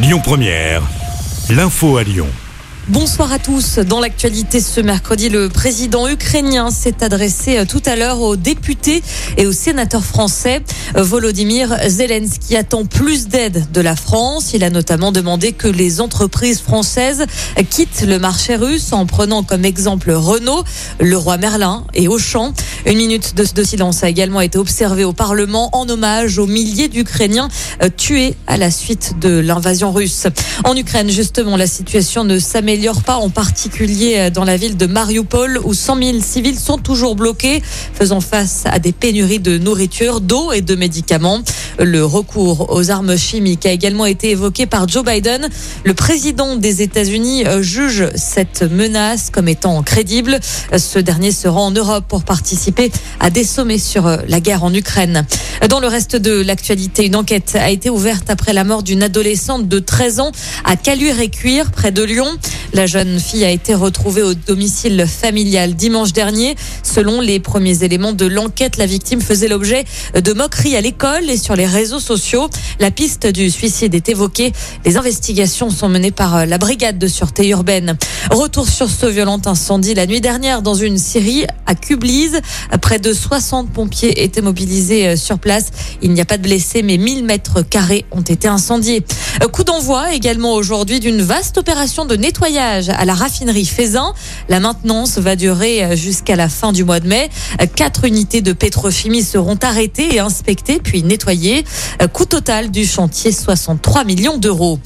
Lyon Première, l'info à Lyon. Bonsoir à tous. Dans l'actualité ce mercredi, le président ukrainien s'est adressé euh, tout à l'heure aux députés et aux sénateurs français. Euh, Volodymyr Zelensky attend plus d'aide de la France. Il a notamment demandé que les entreprises françaises quittent le marché russe en prenant comme exemple Renault, Leroy Merlin et Auchan. Une minute de, silence a également été observée au Parlement en hommage aux milliers d'Ukrainiens euh, tués à la suite de l'invasion russe. En Ukraine, justement, la situation ne s'améliore pas, en particulier euh, dans la ville de Mariupol, où 100 000 civils sont toujours bloqués, faisant face à des pénuries de nourriture, d'eau et de médicaments. Le recours aux armes chimiques a également été évoqué par Joe Biden. Le président des États-Unis euh, juge cette menace comme étant crédible. Ce dernier se rend en Europe pour participer à des sommets sur euh, la guerre en Ukraine. Dans le reste de l'actualité, une enquête a été ouverte après la mort d'une adolescente de 13 ans à Caluire-et-Cuire, près de Lyon. La jeune fille a été retrouvée au domicile familial dimanche dernier. Selon les premiers éléments de l'enquête, la victime faisait l'objet de moqueries à l'école et sur les réseaux sociaux. La piste du suicide est évoquée. Les investigations sont menées par la brigade de sûreté urbaine. Retour sur ce violent incendie la nuit dernière dans une scierie à Cublise. Près de 60 pompiers étaient mobilisés sur place. Il n'y a pas de blessés, mais 1000 mètres carrés ont été incendiés. Coup d'envoi également aujourd'hui d'une vaste opération de nettoyage à la raffinerie Faisin. La maintenance va durer jusqu'à la fin du mois de mai. Quatre unités de pétrochimie seront arrêtées et inspectées puis nettoyées. Coût total du chantier 63 millions d'euros.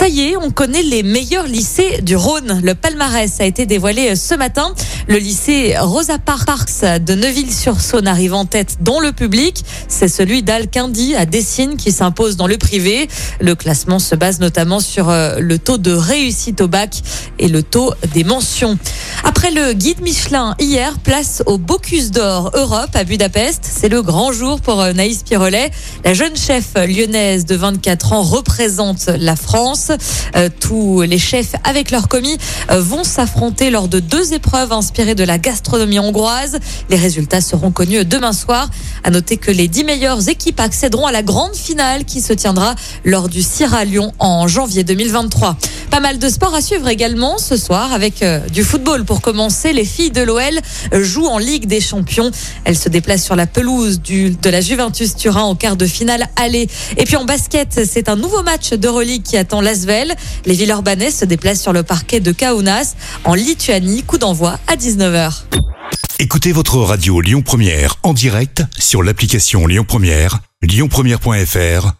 Ça y est, on connaît les meilleurs lycées du Rhône. Le palmarès a été dévoilé ce matin. Le lycée Rosa Parks de Neuville-sur-Saône arrive en tête dans le public. C'est celui d'Alquindy à Dessines qui s'impose dans le privé. Le classement se base notamment sur le taux de réussite au bac et le taux des mentions. Après le guide Michelin, hier, place au Bocuse d'Or Europe à Budapest. C'est le grand jour pour Naïs Pirolet. La jeune chef lyonnaise de 24 ans représente la France. Euh, tous les chefs avec leurs commis euh, vont s'affronter lors de deux épreuves inspirées de la gastronomie hongroise. Les résultats seront connus demain soir. À noter que les dix meilleures équipes accéderont à la grande finale qui se tiendra lors du Sierra Lyon en janvier 2023. Pas mal de sport à suivre également ce soir avec euh, du football. Pour commencer, les filles de l'OL jouent en Ligue des Champions. Elles se déplacent sur la pelouse de la Juventus Turin au quart de finale aller. Et puis en basket, c'est un nouveau match d'Euroleague qui attend l'Asvel. Les Villeurbanais se déplacent sur le parquet de Kaunas en Lituanie. Coup d'envoi à 19h. Écoutez votre radio Lyon Première en direct sur l'application Lyon Première, lyonpremière.fr